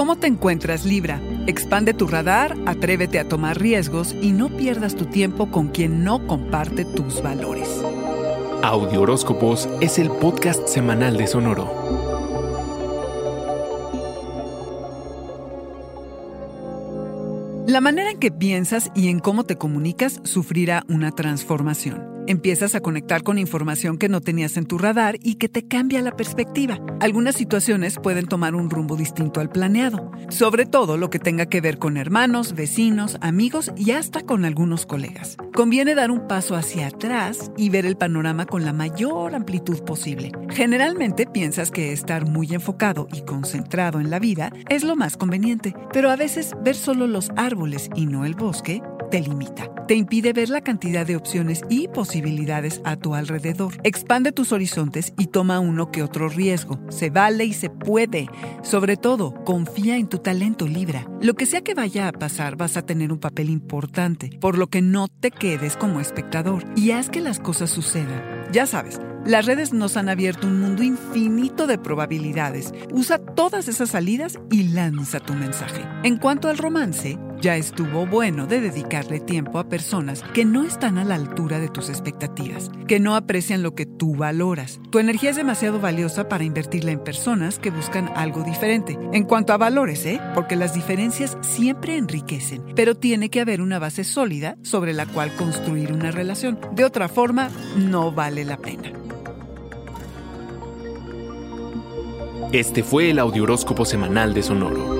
¿Cómo te encuentras, Libra? Expande tu radar, atrévete a tomar riesgos y no pierdas tu tiempo con quien no comparte tus valores. Audio Horóscopos es el podcast semanal de Sonoro. La manera en que piensas y en cómo te comunicas sufrirá una transformación. Empiezas a conectar con información que no tenías en tu radar y que te cambia la perspectiva. Algunas situaciones pueden tomar un rumbo distinto al planeado, sobre todo lo que tenga que ver con hermanos, vecinos, amigos y hasta con algunos colegas. Conviene dar un paso hacia atrás y ver el panorama con la mayor amplitud posible. Generalmente piensas que estar muy enfocado y concentrado en la vida es lo más conveniente, pero a veces ver solo los árboles y no el bosque te limita. Te impide ver la cantidad de opciones y posibilidades a tu alrededor. Expande tus horizontes y toma uno que otro riesgo. Se vale y se puede. Sobre todo, confía en tu talento Libra. Lo que sea que vaya a pasar, vas a tener un papel importante, por lo que no te quedes como espectador y haz que las cosas sucedan. Ya sabes, las redes nos han abierto un mundo infinito de probabilidades. Usa todas esas salidas y lanza tu mensaje. En cuanto al romance, ya estuvo bueno de dedicarle tiempo a personas que no están a la altura de tus expectativas, que no aprecian lo que tú valoras. Tu energía es demasiado valiosa para invertirla en personas que buscan algo diferente. En cuanto a valores, ¿eh? Porque las diferencias siempre enriquecen, pero tiene que haber una base sólida sobre la cual construir una relación. De otra forma, no vale la pena. Este fue el Audioróscopo Semanal de Sonoro.